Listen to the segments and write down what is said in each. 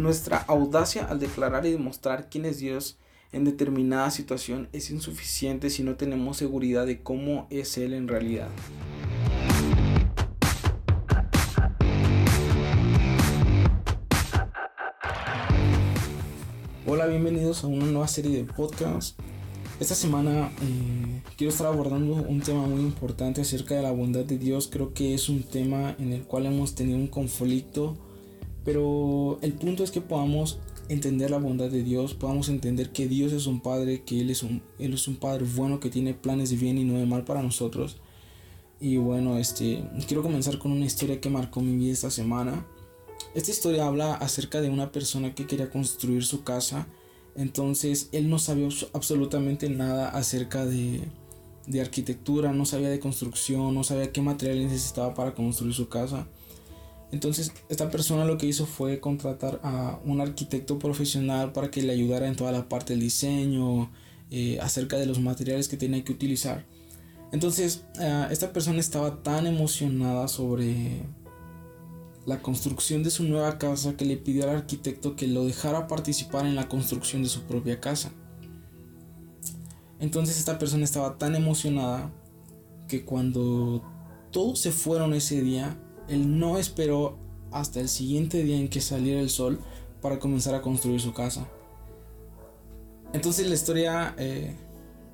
Nuestra audacia al declarar y demostrar quién es Dios en determinada situación es insuficiente si no tenemos seguridad de cómo es Él en realidad. Hola, bienvenidos a una nueva serie de podcasts. Esta semana eh, quiero estar abordando un tema muy importante acerca de la bondad de Dios. Creo que es un tema en el cual hemos tenido un conflicto, pero el punto es que podamos entender la bondad de Dios, podamos entender que Dios es un Padre, que Él es un, Él es un Padre bueno que tiene planes de bien y no de mal para nosotros. Y bueno, este, quiero comenzar con una historia que marcó mi vida esta semana. Esta historia habla acerca de una persona que quería construir su casa. Entonces él no sabía absolutamente nada acerca de, de arquitectura, no sabía de construcción, no sabía qué material necesitaba para construir su casa. Entonces esta persona lo que hizo fue contratar a un arquitecto profesional para que le ayudara en toda la parte del diseño, eh, acerca de los materiales que tenía que utilizar. Entonces eh, esta persona estaba tan emocionada sobre la construcción de su nueva casa que le pidió al arquitecto que lo dejara participar en la construcción de su propia casa. Entonces esta persona estaba tan emocionada que cuando todos se fueron ese día, él no esperó hasta el siguiente día en que saliera el sol para comenzar a construir su casa. Entonces la historia eh,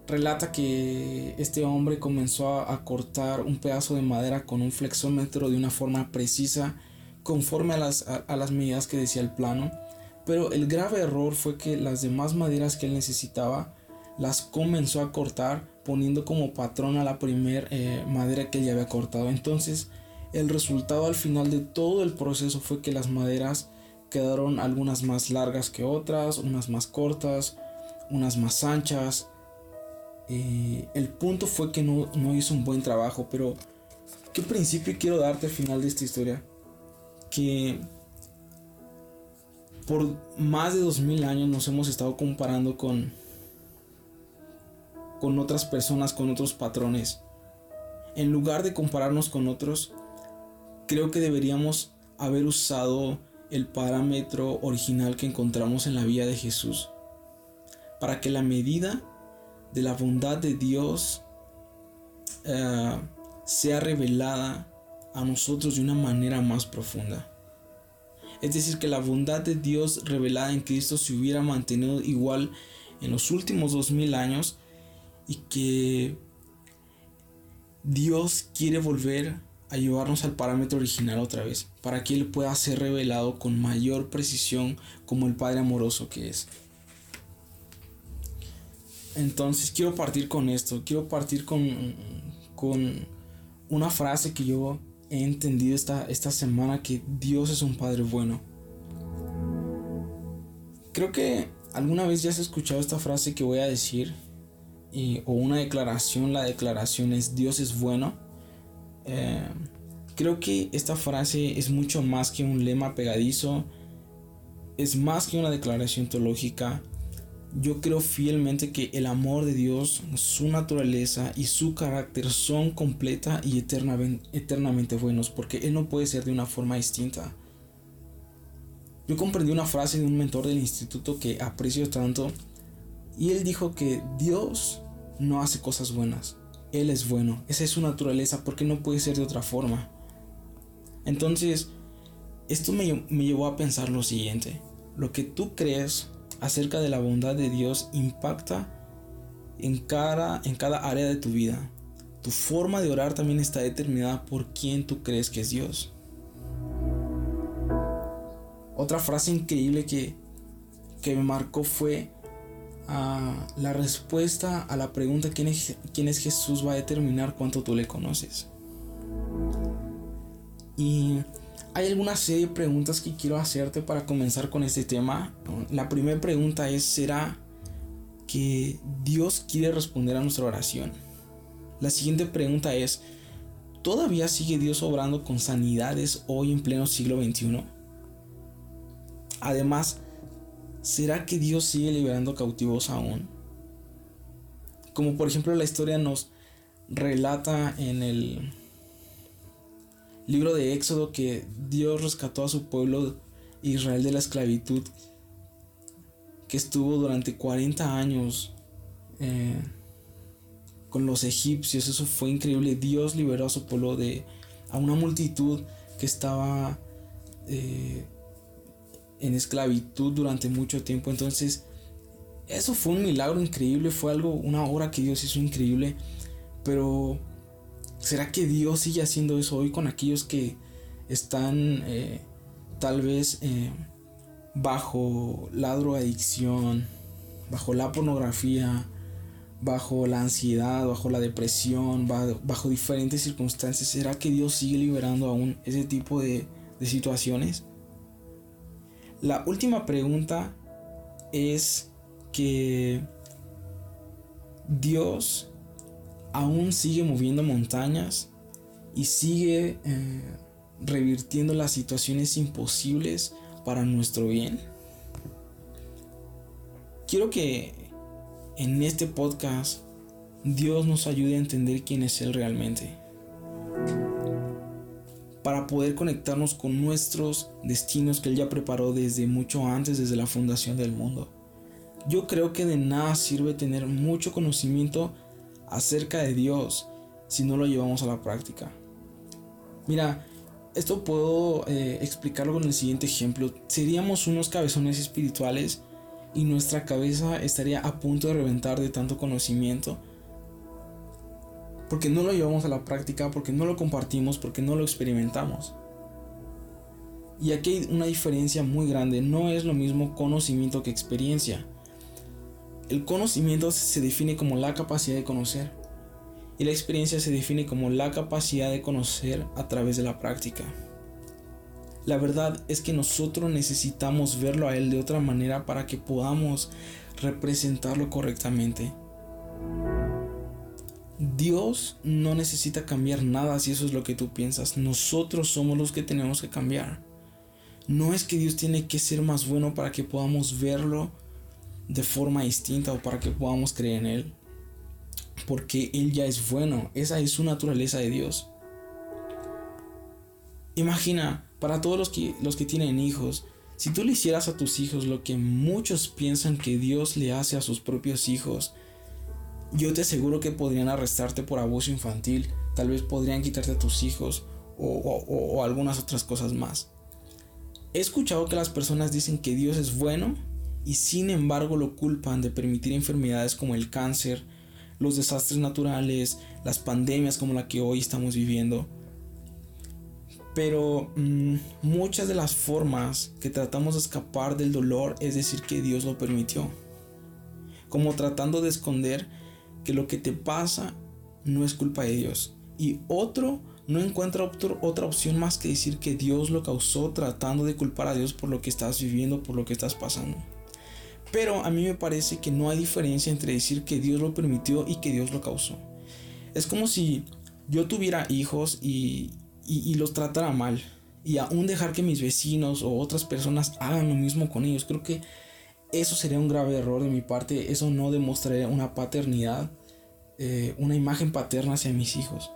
relata que este hombre comenzó a, cortar un pedazo de madera con un flexómetro de una forma precisa conforme a las, a las medidas que decía el plano. Pero el grave error fue que las demás maderas que él necesitaba las comenzó a cortar poniendo como patrón a la primer eh, madera que él ya había cortado. Entonces el resultado al final de todo el proceso fue que las maderas quedaron algunas más largas que otras, unas más cortas, unas más anchas. Eh, el punto fue que no, no hizo un buen trabajo, pero ¿qué principio quiero darte al final de esta historia? Que por más de 2000 años nos hemos estado comparando con con otras personas, con otros patrones. En lugar de compararnos con otros, creo que deberíamos haber usado el parámetro original que encontramos en la vida de Jesús para que la medida de la bondad de Dios eh, sea revelada a nosotros de una manera más profunda. Es decir, que la bondad de Dios revelada en Cristo se hubiera mantenido igual en los últimos dos mil años y que Dios quiere volver a llevarnos al parámetro original otra vez, para que Él pueda ser revelado con mayor precisión como el Padre amoroso que es. Entonces quiero partir con esto, quiero partir con, con una frase que yo he entendido esta, esta semana, que Dios es un Padre bueno. Creo que alguna vez ya has escuchado esta frase que voy a decir, o una declaración, la declaración es Dios es bueno eh, creo que esta frase es mucho más que un lema pegadizo, es más que una declaración teológica. Yo creo fielmente que el amor de Dios, su naturaleza y su carácter son completa y eternamente buenos, porque Él no puede ser de una forma distinta. Yo comprendí una frase de un mentor del instituto que aprecio tanto, y él dijo que Dios no hace cosas buenas, él es bueno, esa es su naturaleza, porque no puede ser de otra forma. Entonces, esto me, llevó a pensar lo siguiente, lo que tú crees acerca de la bondad de Dios impacta en cada, en cada área de tu vida. Tu forma de orar también está determinada por quién tú crees que es Dios. Otra frase increíble que, que me marcó fue la respuesta a la pregunta ¿quién es, quién es Jesús va a determinar cuánto tú le conoces. Y hay alguna serie de preguntas que quiero hacerte para comenzar con este tema. La primera pregunta es, ¿será que Dios quiere responder a nuestra oración? La siguiente pregunta es, ¿todavía sigue Dios obrando con sanidades hoy en pleno siglo XXI? Además, ¿será que Dios sigue liberando cautivos aún? Como por ejemplo la historia nos relata en el libro de Éxodo que Dios rescató a su pueblo Israel de la esclavitud que estuvo durante 40 años eh, con los egipcios. Eso fue increíble. Dios liberó a su pueblo de a una multitud que estaba eh, en esclavitud durante mucho tiempo. Entonces, eso fue un milagro increíble. Fue algo, una obra que Dios hizo increíble. Pero, ¿será que Dios sigue haciendo eso hoy con aquellos que están eh, tal vez bajo la drogadicción, bajo la pornografía, bajo la ansiedad, bajo la depresión, bajo diferentes circunstancias. ¿Será que Dios sigue liberando aún ese tipo de, situaciones? La última pregunta es que Dios aún sigue moviendo montañas y sigue eh, revirtiendo las situaciones imposibles para nuestro bien. Quiero que en este podcast Dios nos ayude a entender quién es Él realmente. Para poder conectarnos con nuestros destinos que Él ya preparó desde mucho antes, desde la fundación del mundo. Yo creo que de nada sirve tener mucho conocimiento acerca de Dios si no lo llevamos a la práctica. Mira, esto puedo eh, explicarlo con el siguiente ejemplo. Seríamos unos cabezones espirituales y nuestra cabeza estaría a punto de reventar de tanto conocimiento. Porque no lo llevamos a la práctica, porque no lo compartimos, porque no lo experimentamos. Y aquí hay una diferencia muy grande. No es lo mismo conocimiento que experiencia. El conocimiento se define como la capacidad de conocer y la experiencia se define como la capacidad de conocer a través de la práctica. La verdad es que nosotros necesitamos verlo a Él de otra manera para que podamos representarlo correctamente. Dios no necesita cambiar nada si eso es lo que tú piensas. Nosotros somos los que tenemos que cambiar. No es que Dios tiene que ser más bueno para que podamos verlo de forma distinta o para que podamos creer en Él porque Él ya es bueno. Esa es su naturaleza de Dios. Imagina, para todos los que, los que tienen hijos, si tú le hicieras a tus hijos lo que muchos piensan que Dios le hace a sus propios hijos, yo te aseguro que podrían arrestarte por abuso infantil, tal vez podrían quitarte a tus hijos o, algunas otras cosas más. He escuchado que las personas dicen que Dios es bueno y sin embargo lo culpan de permitir enfermedades como el cáncer, los desastres naturales, las pandemias como la que hoy estamos viviendo. Pero mm, muchas de las formas que tratamos de escapar del dolor es decir que Dios lo permitió. Como tratando de esconder que lo que te pasa no es culpa de Dios. Y otro no encuentra otra opción más que decir que Dios lo causó tratando de culpar a Dios por lo que estás viviendo, por lo que estás pasando. Pero a mí me parece que no hay diferencia entre decir que Dios lo permitió y que Dios lo causó. Es como si yo tuviera hijos y, los tratara mal. Y aún dejar que mis vecinos o otras personas hagan lo mismo con ellos. Creo que eso sería un grave error de mi parte. Eso no demostraría una paternidad, eh, una imagen paterna hacia mis hijos.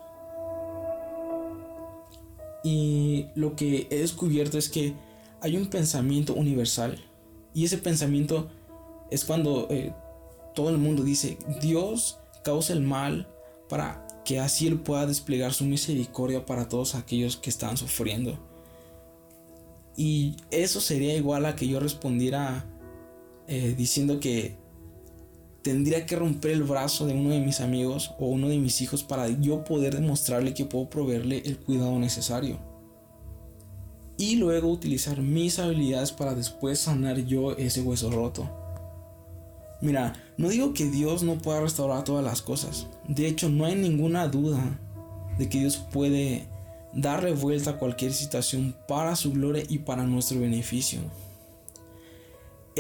Y lo que he descubierto es que hay un pensamiento universal. Y ese pensamiento es cuando eh, todo el mundo dice, Dios causa el mal para que así Él pueda desplegar su misericordia para todos aquellos que están sufriendo. Y eso sería igual a que yo respondiera eh, diciendo que tendría que romper el brazo de uno de mis amigos o uno de mis hijos para yo poder demostrarle que puedo proveerle el cuidado necesario. Y luego utilizar mis habilidades para después sanar yo ese hueso roto. Mira, no digo que Dios no pueda restaurar todas las cosas. De hecho, no hay ninguna duda de que Dios puede darle vuelta a cualquier situación para su gloria y para nuestro beneficio.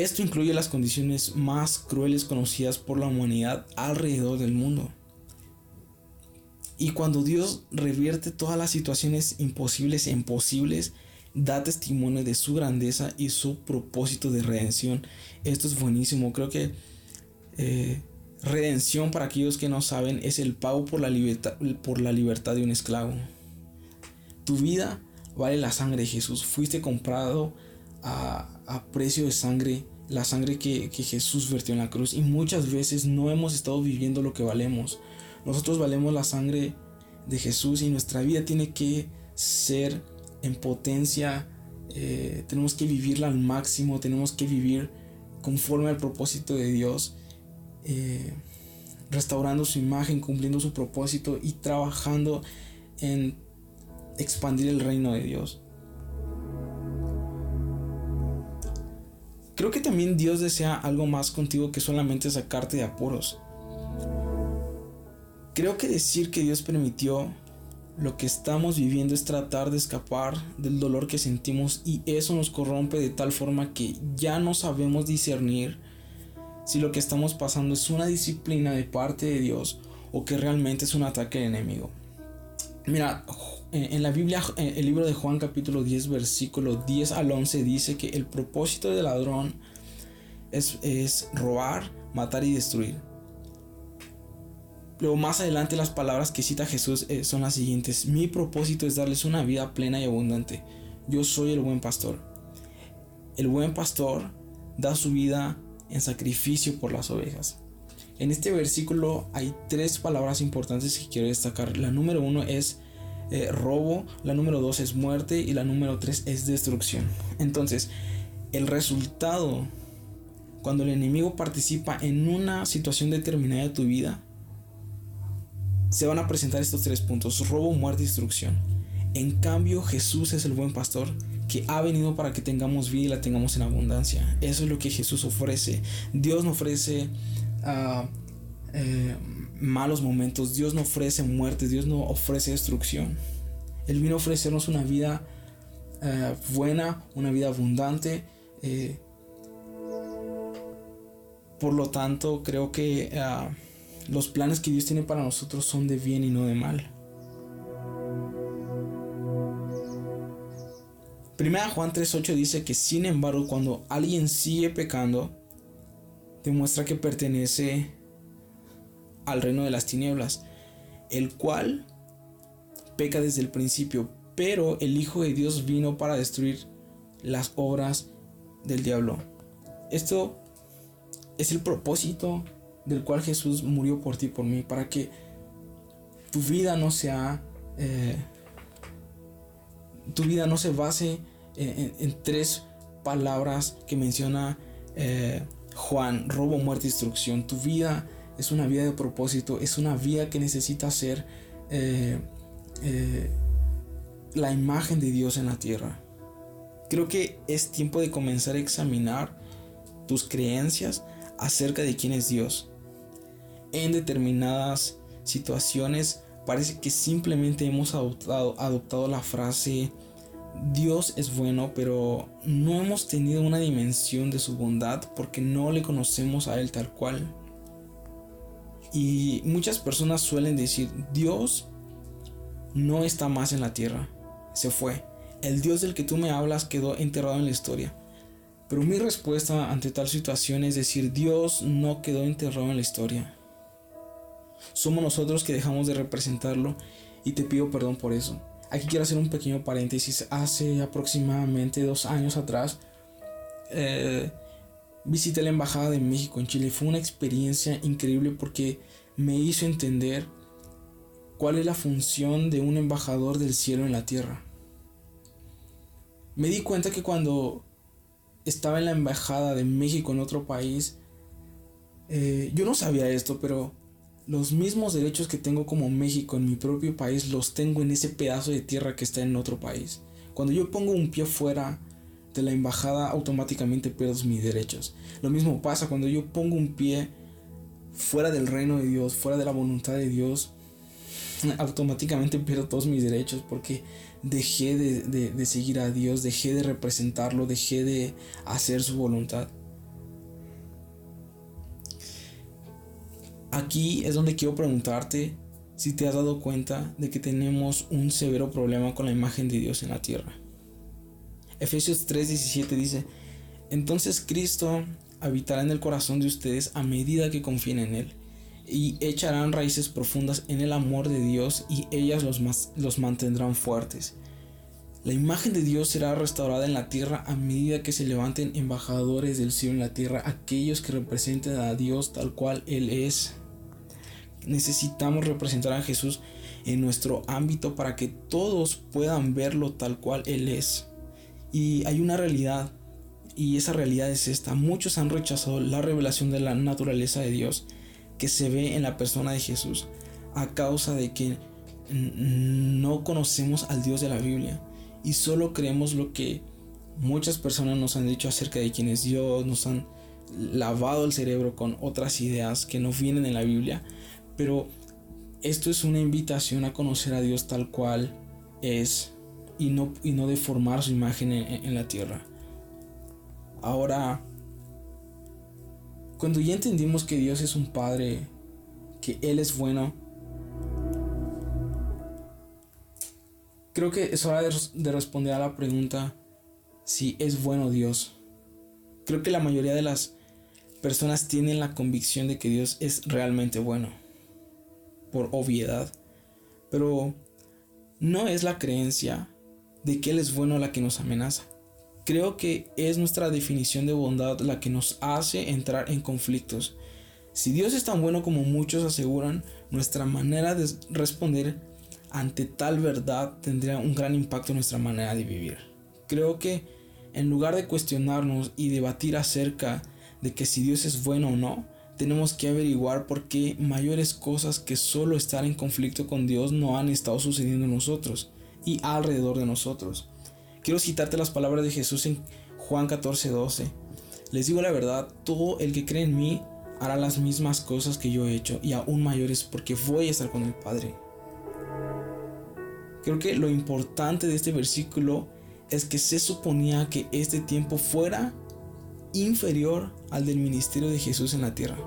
Esto incluye las condiciones más crueles conocidas por la humanidad alrededor del mundo. Y cuando Dios revierte todas las situaciones imposibles en posibles, da testimonio de su grandeza y su propósito de redención. Esto es buenísimo. Creo que eh, redención para aquellos que no saben es el pago por la, libertad, por la libertad de un esclavo. Tu vida vale la sangre de Jesús. Fuiste comprado a, precio de sangre, la sangre que, Jesús vertió en la cruz. Y muchas veces no hemos estado viviendo lo que valemos. Nosotros valemos la sangre de Jesús y nuestra vida tiene que ser en potencia. Eh, tenemos que vivirla al máximo, tenemos que vivir conforme al propósito de Dios, eh, restaurando su imagen, cumpliendo su propósito y trabajando en expandir el reino de Dios. Creo que también Dios desea algo más contigo que solamente sacarte de apuros. Creo que decir que Dios permitió lo que estamos viviendo es tratar de escapar del dolor que sentimos y eso nos corrompe de tal forma que ya no sabemos discernir si lo que estamos pasando es una disciplina de parte de Dios o que realmente es un ataque del enemigo. Mira, en la Biblia, el libro de Juan capítulo 10, versículo 10 al 11 dice que el propósito del ladrón es, es robar, matar y destruir. Luego más adelante las palabras que cita Jesús eh, son las siguientes. Mi propósito es darles una vida plena y abundante. Yo soy el buen pastor. El buen pastor da su vida en sacrificio por las ovejas. En este versículo hay tres palabras importantes que quiero destacar. La número uno es eh, robo, la número dos es muerte y la número tres es destrucción. Entonces, el resultado cuando el enemigo participa en una situación determinada de tu vida se van a presentar estos tres puntos, robo, muerte destrucción. En cambio, Jesús es el buen pastor que ha venido para que tengamos vida y la tengamos en abundancia. Eso es lo que Jesús ofrece. Dios no ofrece eh, malos momentos, Dios no ofrece muerte, Dios no ofrece destrucción. Él vino a ofrecernos una vida eh, buena, una vida abundante. Eh, por lo tanto, creo que ah, los planes que Dios tiene para nosotros son de bien y no de mal. Primera Juan 3.8 dice que sin embargo cuando alguien sigue pecando, demuestra que pertenece al reino de las tinieblas, el cual peca desde el principio, pero el Hijo de Dios vino para destruir las obras del diablo. Esto es el propósito del cual Jesús murió por ti, por mí, para que tu vida no sea, eh, tu vida no se base en, tres palabras que menciona eh, Juan, robo, muerte destrucción. Tu vida es una vida de propósito, es una vida que necesita ser eh, la imagen de Dios en la tierra. Creo que es tiempo de comenzar a examinar tus creencias acerca de quién es Dios en determinadas situaciones parece que simplemente hemos adoptado, adoptado la frase Dios es bueno, pero no hemos tenido una dimensión de su bondad porque no le conocemos a Él tal cual. Y muchas personas suelen decir, Dios no está más en la tierra, se fue. El Dios del que tú me hablas quedó enterrado en la historia. Pero mi respuesta ante tal situación es decir, Dios no quedó enterrado en la historia. Somos nosotros que dejamos de representarlo y te pido perdón por eso. Aquí quiero hacer un pequeño paréntesis. Hace aproximadamente dos años atrás eh, visité la Embajada de México en Chile. Fue una experiencia increíble porque me hizo entender cuál es la función de un embajador del cielo en la tierra. Me di cuenta que cuando estaba en la Embajada de México en otro país, eh, yo no sabía esto, pero los mismos derechos que tengo como México en mi propio país los tengo en ese pedazo de tierra que está en otro país. Cuando yo pongo un pie fuera de la embajada, automáticamente pierdo mis derechos. Lo mismo pasa cuando yo pongo un pie fuera del reino de Dios, fuera de la voluntad de Dios, automáticamente pierdo todos mis derechos porque dejé de, de seguir a Dios, dejé de representarlo, dejé de hacer su voluntad. Aquí es donde quiero preguntarte si te has dado cuenta de que tenemos un severo problema con la imagen de Dios en la tierra. Efesios 3:17 dice, entonces Cristo habitará en el corazón de ustedes a medida que confíen en Él, y echarán raíces profundas en el amor de Dios y ellas los, los mantendrán fuertes. La imagen de Dios será restaurada en la tierra a medida que se levanten embajadores del cielo en la tierra, aquellos que representen a Dios tal cual Él es. Necesitamos representar a Jesús en nuestro ámbito para que todos puedan verlo tal cual Él es. Y hay una realidad, y esa realidad es esta. Muchos han rechazado la revelación de la naturaleza de Dios que se ve en la persona de Jesús a causa de que no conocemos al Dios de la Biblia y solo creemos lo que muchas personas nos han dicho acerca de quién es Dios, nos han lavado el cerebro con otras ideas que no vienen en la Biblia, pero esto es una invitación a conocer a Dios tal cual es y no, y no deformar su imagen en, en la tierra. Ahora, cuando ya entendimos que Dios es un Padre, que Él es bueno, creo que es hora de, responder a la pregunta si es bueno Dios. Creo que la mayoría de las personas tienen la convicción de que Dios es realmente bueno, por obviedad, pero no es la creencia de que Él es bueno la que nos amenaza. Creo que es nuestra definición de bondad la que nos hace entrar en conflictos. Si Dios es tan bueno como muchos aseguran, nuestra manera de responder ante tal verdad tendría un gran impacto en nuestra manera de vivir. Creo que en lugar de cuestionarnos y debatir acerca de que si Dios es bueno o no, tenemos que averiguar por qué mayores cosas que solo estar en conflicto con Dios no han estado sucediendo en nosotros y alrededor de nosotros. Quiero citarte las palabras de Jesús en Juan 14:12. Les digo la verdad, todo el que cree en mí hará las mismas cosas que yo he hecho y aún mayores porque voy a estar con el Padre. Creo que lo importante de este versículo es que se suponía que este tiempo fuera inferior al del ministerio de Jesús en la tierra.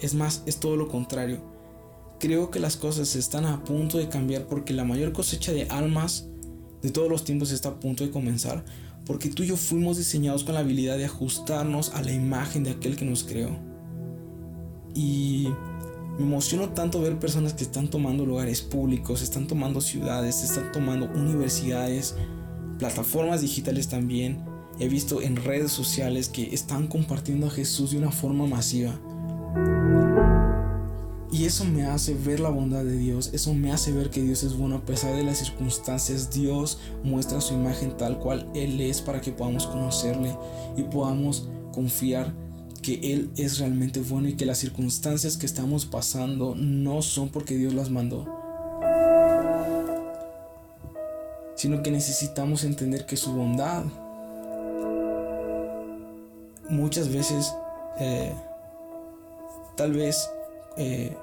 Es más, es todo lo contrario. Creo que las cosas están a punto de cambiar porque la mayor cosecha de almas de todos los tiempos está a punto de comenzar, porque tú y yo fuimos diseñados con la habilidad de ajustarnos a la imagen de aquel que nos creó. Y me emociono tanto ver personas que están tomando lugares públicos, están tomando ciudades, están tomando universidades, plataformas digitales también. He visto en redes sociales que están compartiendo a Jesús de una forma masiva. Y eso me hace ver la bondad de Dios, eso me hace ver que Dios es bueno a pesar de las circunstancias. Dios muestra su imagen tal cual Él es para que podamos conocerle y podamos confiar que Él es realmente bueno y que las circunstancias que estamos pasando no son porque Dios las mandó, sino que necesitamos entender que su bondad muchas veces, eh, tal vez, eh,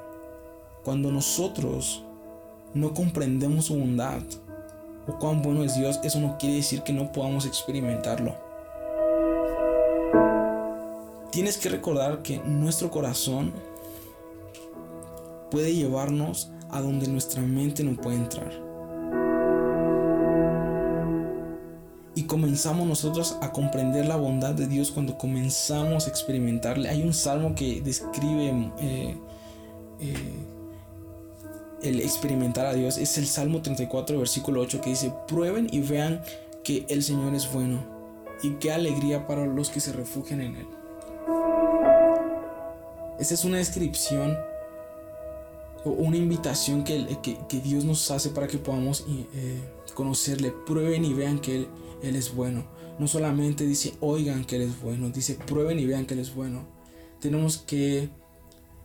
cuando nosotros no comprendemos su bondad o cuán bueno es Dios, eso no quiere decir que no podamos experimentarlo. Tienes que recordar que nuestro corazón puede llevarnos a donde nuestra mente no puede entrar. Y comenzamos nosotros a comprender la bondad de Dios cuando comenzamos a experimentarle. Hay un salmo que describe eh, eh, el experimentar a Dios. Es el Salmo 34, versículo 8, que dice, prueben y vean que el Señor es bueno. Y qué alegría para los que se refugian en Él. Esa es una descripción o una invitación que, Dios nos hace para que podamos eh, conocerle. Prueben y vean que él, es bueno. No solamente dice oigan que Él es bueno, dice prueben y vean que Él es bueno. Tenemos que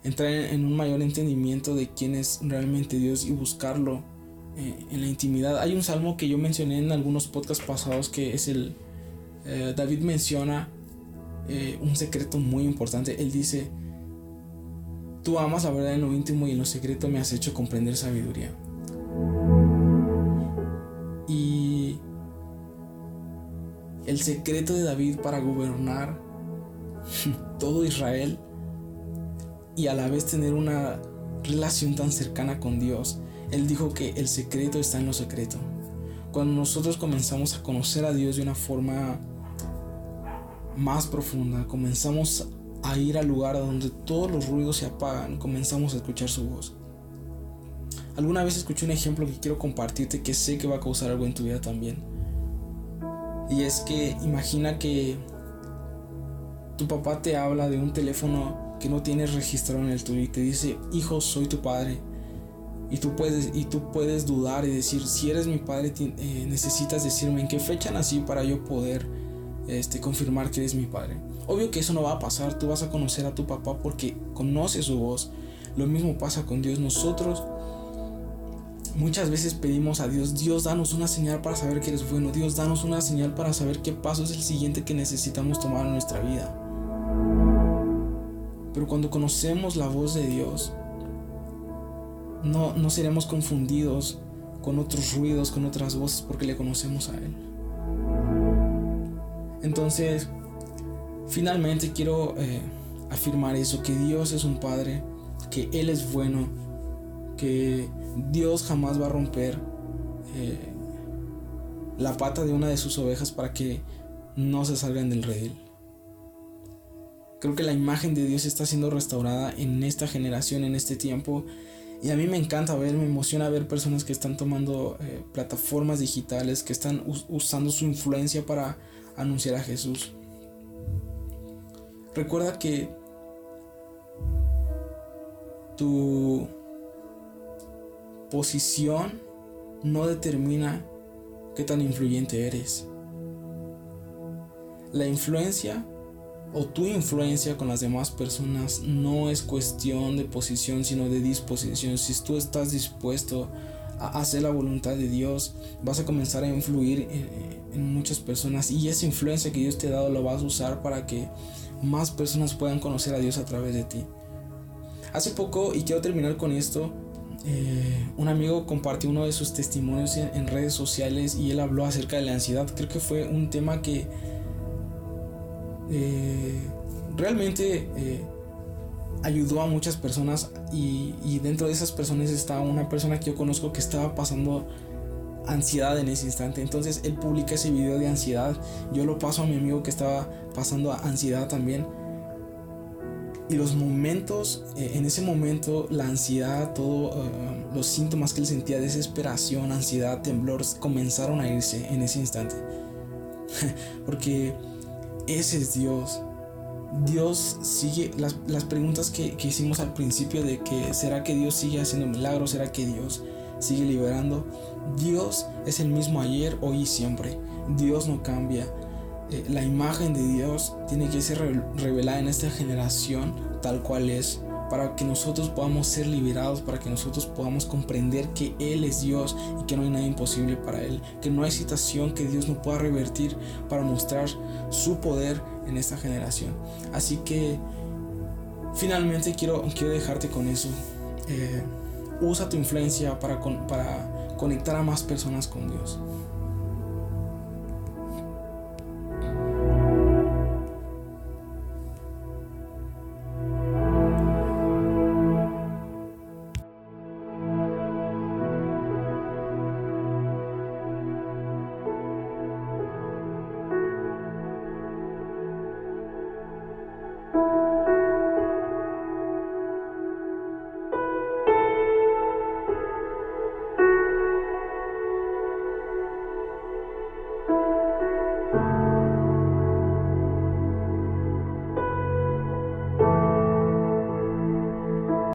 entrar en, un mayor entendimiento de quién es realmente Dios y buscarlo eh, en la intimidad. Hay un salmo que yo mencioné en algunos podcasts pasados que es el... Eh, David menciona un secreto muy importante. Él dice, Tú amas la verdad en lo íntimo y en lo secreto me has hecho comprender sabiduría. Y el secreto de David para gobernar todo Israel y a la vez tener una relación tan cercana con Dios, él dijo que el secreto está en lo secreto. Cuando nosotros comenzamos a conocer a Dios de una forma más profunda, comenzamos a ir al lugar donde todos los ruidos se apagan, comenzamos a escuchar su voz. Alguna vez escuché un ejemplo que quiero compartirte que sé que va a causar algo en tu vida también. Y es que imagina que tu papá te habla de un teléfono que no tienes registrado en el tuyo y te dice, hijo, soy tu padre. Y tú puedes, y tú puedes dudar y decir, si eres mi padre, eh, necesitas decirme en qué fecha nací para yo poder este, confirmar que eres mi padre. Obvio que eso no va a pasar, tú vas a conocer a tu papá porque conoces su voz. Lo mismo pasa con Dios. Nosotros muchas veces pedimos a Dios, Dios danos una señal para saber que eres bueno, Dios danos una señal para saber qué paso es el siguiente que necesitamos tomar en nuestra vida. Pero cuando conocemos la voz de Dios, no, no seremos confundidos con otros ruidos, con otras voces, porque le conocemos a Él. Entonces, finalmente quiero eh, afirmar eso, que Dios es un Padre, que Él es bueno, que Dios jamás va a romper eh, la pata de una de sus ovejas para que no se salgan del redil. Creo que la imagen de Dios está siendo restaurada en esta generación, en este tiempo. Y a mí me encanta ver, me emociona ver personas que están tomando eh, plataformas digitales, que están usando su influencia para anunciar a Jesús. Recuerda que tu posición no determina qué tan influyente eres. La influencia o tu influencia con las demás personas no es cuestión de posición, sino de disposición. Si tú estás dispuesto a hacer la voluntad de Dios, vas a comenzar a influir en, muchas personas y esa influencia que Dios te ha dado lo vas a usar para que más personas puedan conocer a Dios a través de ti. Hace poco, y quiero terminar con esto, eh, un amigo compartió uno de sus testimonios en, redes sociales y él habló acerca de la ansiedad. Creo que fue un tema que eh, realmente eh, ayudó a muchas personas y, dentro de esas personas estaba una persona que yo conozco que estaba pasando ansiedad en ese instante. Entonces él publica ese video de ansiedad. Yo lo paso a mi amigo que estaba pasando ansiedad también. Y los momentos, eh, en ese momento, la ansiedad, todos los síntomas que él sentía, desesperación, ansiedad, temblor, comenzaron a irse en ese instante. Porque ese es Dios. Dios sigue las, preguntas que, hicimos al principio de que será que Dios sigue haciendo milagros, será que Dios sigue liberando. Dios es el mismo ayer, hoy y siempre. Dios no cambia. Eh, la imagen de Dios tiene que ser revelada en esta generación tal cual es para que nosotros podamos ser liberados, para que nosotros podamos comprender que Él es Dios y que no hay nada imposible para Él, que no hay situación que Dios no pueda revertir para mostrar su poder en esta generación. Así que finalmente quiero, quiero dejarte con eso. Eh, usa tu influencia para, para conectar a más personas con Dios.